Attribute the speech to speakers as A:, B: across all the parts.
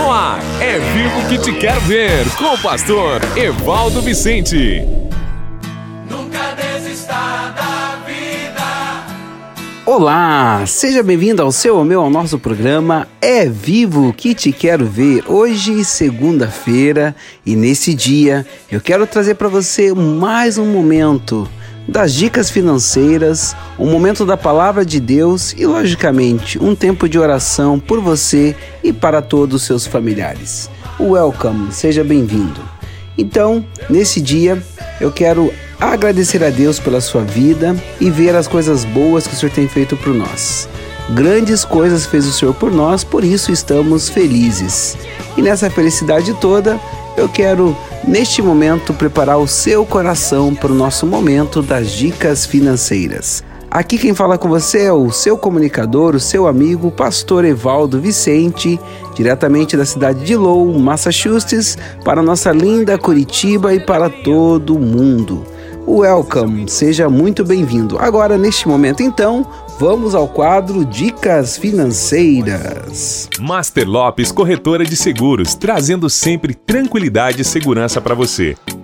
A: No ar, é vivo que te quero ver, com o pastor Evaldo Vicente.
B: Nunca desista da vida.
C: Olá, seja bem-vindo ao seu, ao meu, ao nosso programa É Vivo que te quero ver. Hoje, segunda-feira, e nesse dia eu quero trazer para você mais um momento das dicas financeiras, um momento da palavra de Deus e, logicamente, um tempo de oração por você e para todos os seus familiares. Welcome, seja bem-vindo. Então, nesse dia, eu quero agradecer a Deus pela sua vida e ver as coisas boas que o Senhor tem feito por nós. Grandes coisas fez o Senhor por nós, por isso estamos felizes. E nessa felicidade toda, eu quero neste momento preparar o seu coração para o nosso momento das dicas financeiras. Aqui quem fala com você é o seu comunicador, o seu amigo, pastor Evaldo Vicente, diretamente da cidade de Lowell, Massachusetts, para nossa linda Curitiba e para todo mundo. Welcome, seja muito bem-vindo. Agora, neste momento, então, vamos ao quadro Dicas Financeiras.
A: Master Lopes Corretora de Seguros, trazendo sempre tranquilidade e segurança para você.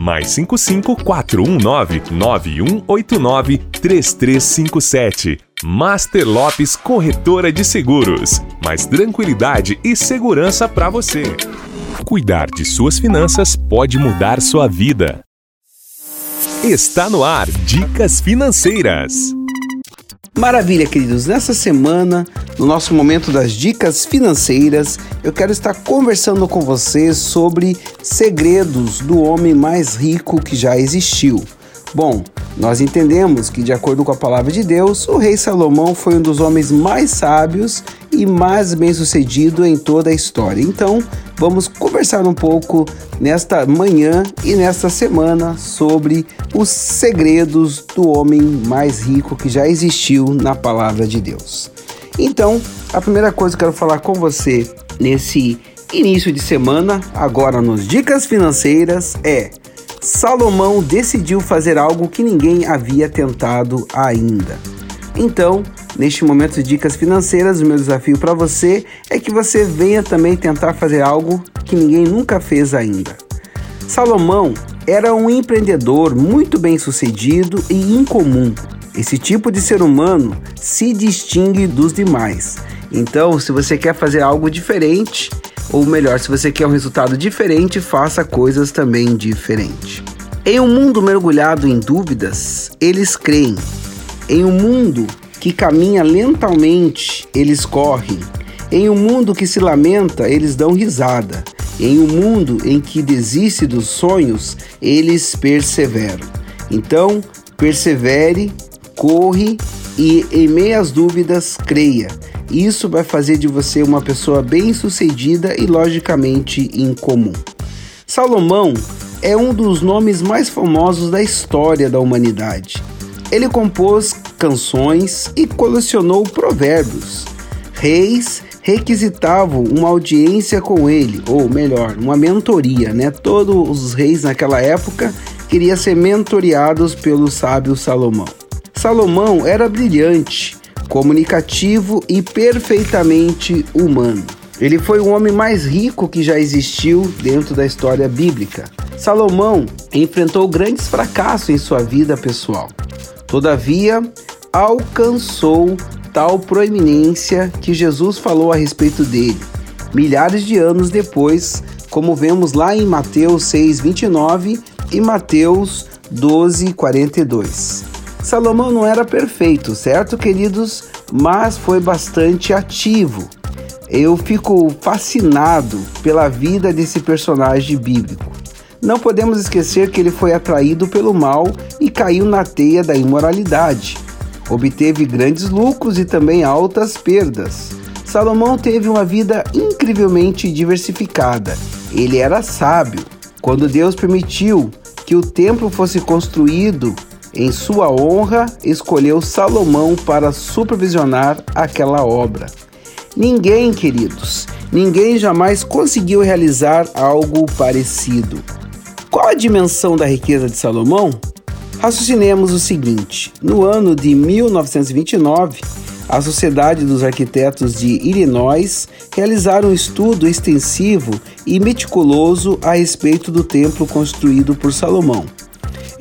A: Mais 55 419 9189 3357. Master Lopes Corretora de Seguros. Mais tranquilidade e segurança para você. Cuidar de suas finanças pode mudar sua vida. Está no ar Dicas Financeiras.
C: Maravilha, queridos. Nessa semana, no nosso momento das dicas financeiras, eu quero estar conversando com vocês sobre segredos do homem mais rico que já existiu. Bom, nós entendemos que, de acordo com a palavra de Deus, o rei Salomão foi um dos homens mais sábios e mais bem-sucedido em toda a história. Então, vamos conversar um pouco nesta manhã e nesta semana sobre os segredos do homem mais rico que já existiu na palavra de Deus. Então, a primeira coisa que eu quero falar com você nesse início de semana, agora nos Dicas Financeiras, é Salomão decidiu fazer algo que ninguém havia tentado ainda. Então, neste momento de dicas financeiras, o meu desafio para você é que você venha também tentar fazer algo que ninguém nunca fez ainda. Salomão era um empreendedor muito bem sucedido e incomum. Esse tipo de ser humano se distingue dos demais. Então, se você quer fazer algo diferente, ou melhor, se você quer um resultado diferente, faça coisas também diferentes. Em um mundo mergulhado em dúvidas, eles creem. Em um mundo que caminha lentamente, eles correm. Em um mundo que se lamenta, eles dão risada. Em um mundo em que desiste dos sonhos, eles perseveram. Então, persevere, corre e, em meio às dúvidas, creia. Isso vai fazer de você uma pessoa bem-sucedida e logicamente incomum. Salomão é um dos nomes mais famosos da história da humanidade. Ele compôs canções e colecionou provérbios. Reis requisitavam uma audiência com ele, ou melhor, uma mentoria, né? Todos os reis naquela época queriam ser mentoriados pelo sábio Salomão. Salomão era brilhante, comunicativo e perfeitamente humano. Ele foi o homem mais rico que já existiu dentro da história bíblica. Salomão enfrentou grandes fracassos em sua vida pessoal. Todavia, alcançou tal proeminência que Jesus falou a respeito dele, milhares de anos depois, como vemos lá em Mateus 6:29 e Mateus 12:42. Salomão não era perfeito, certo, queridos? Mas foi bastante ativo. Eu fico fascinado pela vida desse personagem bíblico. Não podemos esquecer que ele foi atraído pelo mal e caiu na teia da imoralidade. Obteve grandes lucros e também altas perdas. Salomão teve uma vida incrivelmente diversificada. Ele era sábio, quando Deus permitiu que o templo fosse construído em sua honra, escolheu Salomão para supervisionar aquela obra. Ninguém, queridos, ninguém jamais conseguiu realizar algo parecido. Qual a dimensão da riqueza de Salomão? Raciocinemos o seguinte: no ano de 1929, a Sociedade dos Arquitetos de Illinois realizaram um estudo extensivo e meticuloso a respeito do templo construído por Salomão.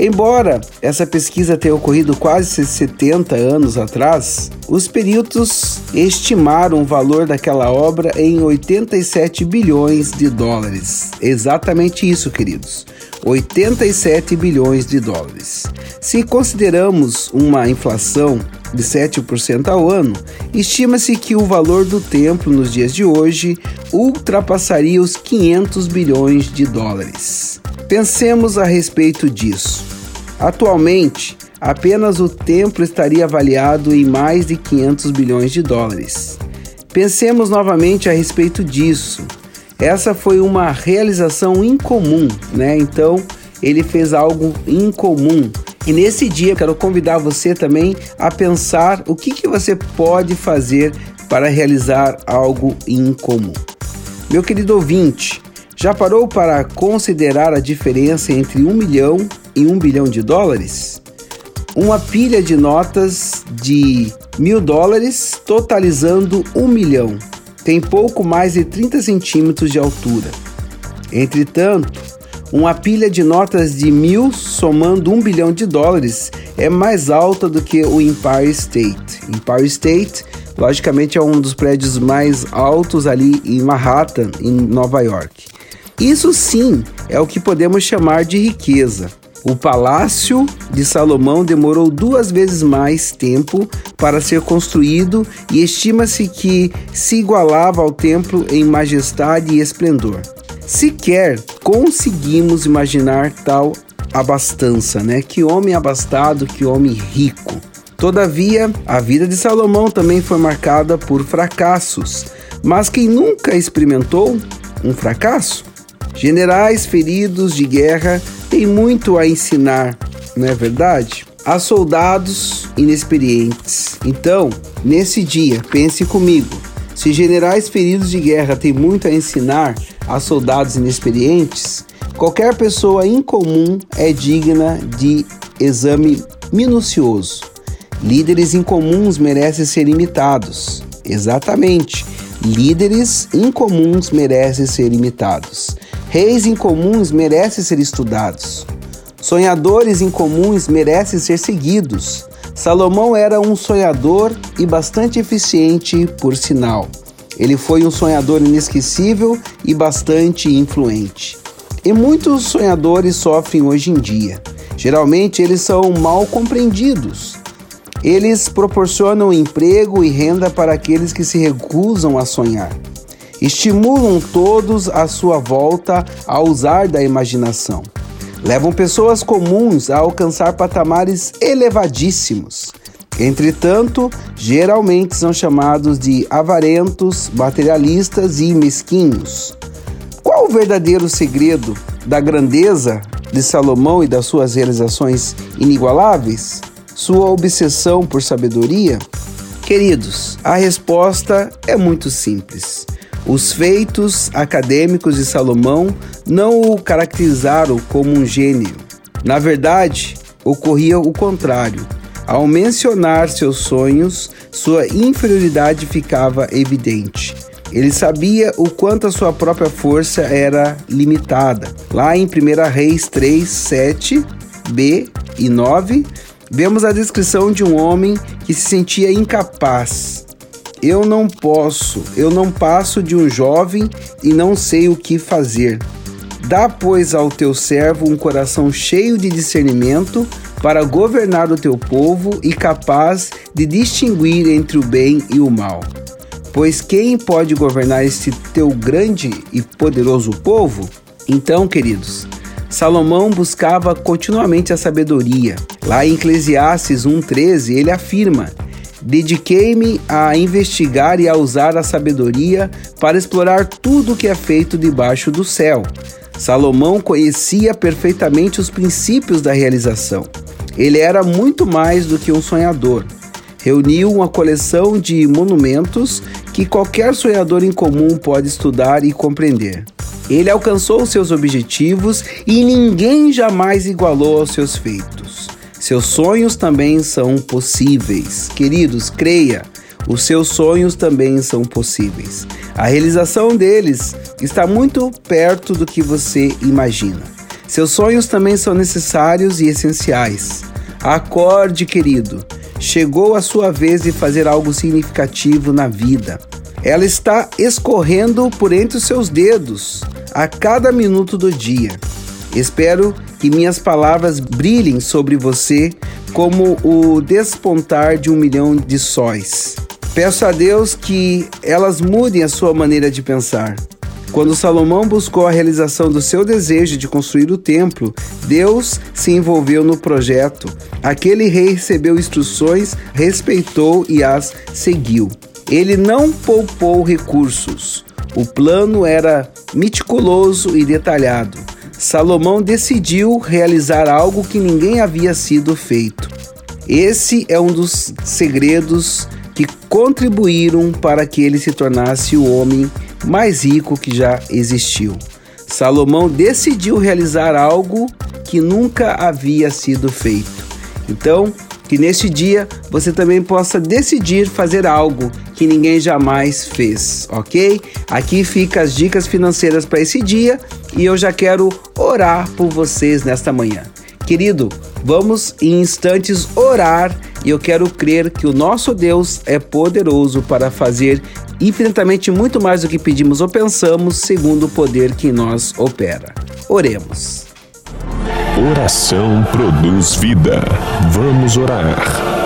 C: Embora essa pesquisa tenha ocorrido quase 70 anos atrás, os peritos estimaram o valor daquela obra em 87 bilhões de dólares. Exatamente isso, queridos. 87 bilhões de dólares. Se consideramos uma inflação de 7% ao ano, estima-se que o valor do templo nos dias de hoje ultrapassaria os 500 bilhões de dólares. Pensemos a respeito disso. Atualmente, apenas o templo estaria avaliado em mais de 500 bilhões de dólares. Pensemos novamente a respeito disso. Essa foi uma realização incomum, né? Então, ele fez algo incomum. E nesse dia, quero convidar você também a pensar o que, que você pode fazer para realizar algo incomum. Meu querido ouvinte, já parou para considerar a diferença entre um milhão e um bilhão de dólares? Uma pilha de notas de mil dólares totalizando um milhão tem pouco mais de 30 centímetros de altura. Entretanto, uma pilha de notas de mil somando um bilhão de dólares é mais alta do que o Empire State. Empire State, logicamente, é um dos prédios mais altos ali em Manhattan, em Nova York. Isso sim é o que podemos chamar de riqueza. O palácio de Salomão demorou duas vezes mais tempo para ser construído e estima-se que se igualava ao templo em majestade e esplendor. Sequer conseguimos imaginar tal abastança, né? Que homem abastado, que homem rico. Todavia, a vida de Salomão também foi marcada por fracassos. Mas quem nunca experimentou um fracasso? Generais feridos de guerra têm muito a ensinar, não é verdade? A soldados inexperientes. Então, nesse dia, pense comigo: se generais feridos de guerra têm muito a ensinar a soldados inexperientes, qualquer pessoa incomum é digna de exame minucioso. Líderes incomuns merecem ser imitados. Exatamente. Líderes incomuns merecem ser imitados. Reis incomuns merecem ser estudados. Sonhadores incomuns merecem ser seguidos. Salomão era um sonhador e bastante eficiente, por sinal. Ele foi um sonhador inesquecível e bastante influente. E muitos sonhadores sofrem hoje em dia. Geralmente eles são mal compreendidos. Eles proporcionam emprego e renda para aqueles que se recusam a sonhar estimulam todos à sua volta a usar da imaginação. Levam pessoas comuns a alcançar patamares elevadíssimos. Entretanto, geralmente são chamados de avarentos, materialistas e mesquinhos. Qual o verdadeiro segredo da grandeza de Salomão e das suas realizações inigualáveis? Sua obsessão por sabedoria? Queridos, a resposta é muito simples. Os feitos acadêmicos de Salomão não o caracterizaram como um gênio. Na verdade, ocorria o contrário. Ao mencionar seus sonhos, sua inferioridade ficava evidente. Ele sabia o quanto a sua própria força era limitada. Lá em 1 Reis 3, 7, B e 9, vemos a descrição de um homem que se sentia incapaz eu não posso, eu não passo de um jovem e não sei o que fazer. Dá, pois, ao teu servo um coração cheio de discernimento para governar o teu povo e capaz de distinguir entre o bem e o mal. Pois quem pode governar este teu grande e poderoso povo? Então, queridos, Salomão buscava continuamente a sabedoria. Lá em Eclesiastes 1,13, ele afirma Dediquei-me a investigar e a usar a sabedoria para explorar tudo o que é feito debaixo do céu. Salomão conhecia perfeitamente os princípios da realização. Ele era muito mais do que um sonhador. Reuniu uma coleção de monumentos que qualquer sonhador em comum pode estudar e compreender. Ele alcançou seus objetivos e ninguém jamais igualou aos seus feitos. Seus sonhos também são possíveis. Queridos, creia, os seus sonhos também são possíveis. A realização deles está muito perto do que você imagina. Seus sonhos também são necessários e essenciais. Acorde, querido. Chegou a sua vez de fazer algo significativo na vida. Ela está escorrendo por entre os seus dedos a cada minuto do dia. Espero que minhas palavras brilhem sobre você como o despontar de um milhão de sóis. Peço a Deus que elas mudem a sua maneira de pensar. Quando Salomão buscou a realização do seu desejo de construir o templo, Deus se envolveu no projeto. Aquele rei recebeu instruções, respeitou e as seguiu. Ele não poupou recursos. O plano era meticuloso e detalhado. Salomão decidiu realizar algo que ninguém havia sido feito. Esse é um dos segredos que contribuíram para que ele se tornasse o homem mais rico que já existiu. Salomão decidiu realizar algo que nunca havia sido feito. Então, que neste dia você também possa decidir fazer algo que ninguém jamais fez, ok? Aqui fica as dicas financeiras para esse dia e eu já quero orar por vocês nesta manhã. Querido, vamos em instantes orar e eu quero crer que o nosso Deus é poderoso para fazer infinitamente muito mais do que pedimos ou pensamos, segundo o poder que em nós opera. Oremos.
A: Oração produz vida. Vamos orar.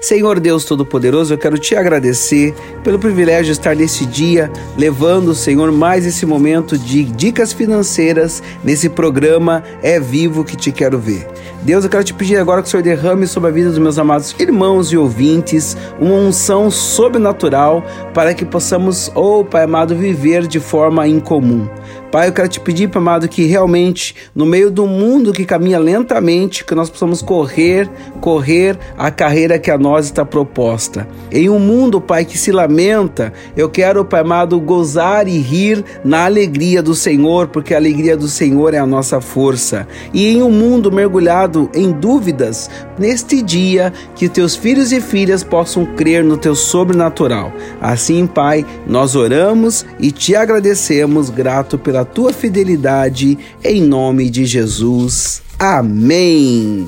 C: Senhor Deus Todo-Poderoso, eu quero te agradecer pelo privilégio de estar nesse dia, levando, Senhor, mais esse momento de dicas financeiras nesse programa É Vivo que Te Quero Ver. Deus, eu quero te pedir agora que o Senhor derrame sobre a vida dos meus amados irmãos e ouvintes uma unção sobrenatural para que possamos, oh Pai amado, viver de forma incomum. Pai, eu quero te pedir, amado, que realmente, no meio do mundo que caminha lentamente, que nós possamos correr, correr a carreira que a nós está proposta. Em um mundo, Pai, que se lamenta, eu quero, Pai amado, gozar e rir na alegria do Senhor, porque a alegria do Senhor é a nossa força. E em um mundo mergulhado em dúvidas, neste dia, que teus filhos e filhas possam crer no teu sobrenatural. Assim, Pai, nós oramos e te agradecemos, grato pela pela tua fidelidade, em nome de Jesus. Amém.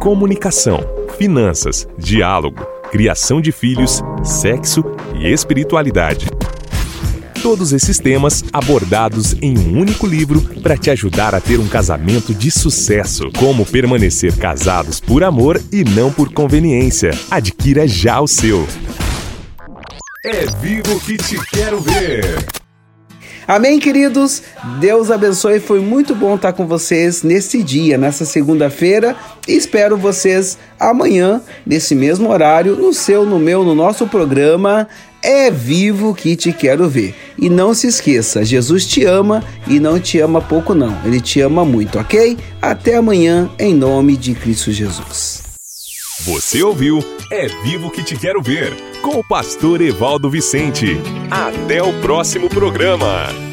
A: Comunicação, finanças, diálogo, criação de filhos, sexo e espiritualidade. Todos esses temas abordados em um único livro para te ajudar a ter um casamento de sucesso. Como permanecer casados por amor e não por conveniência. Adquira já o seu. É vivo que te quero ver.
C: Amém, queridos? Deus abençoe. Foi muito bom estar com vocês nesse dia, nessa segunda-feira. Espero vocês amanhã, nesse mesmo horário, no seu, no meu, no nosso programa. É vivo que te quero ver. E não se esqueça, Jesus te ama e não te ama pouco, não. Ele te ama muito, ok? Até amanhã, em nome de Cristo Jesus.
A: Você ouviu É Vivo que Te Quero Ver, com o pastor Evaldo Vicente. Até o próximo programa.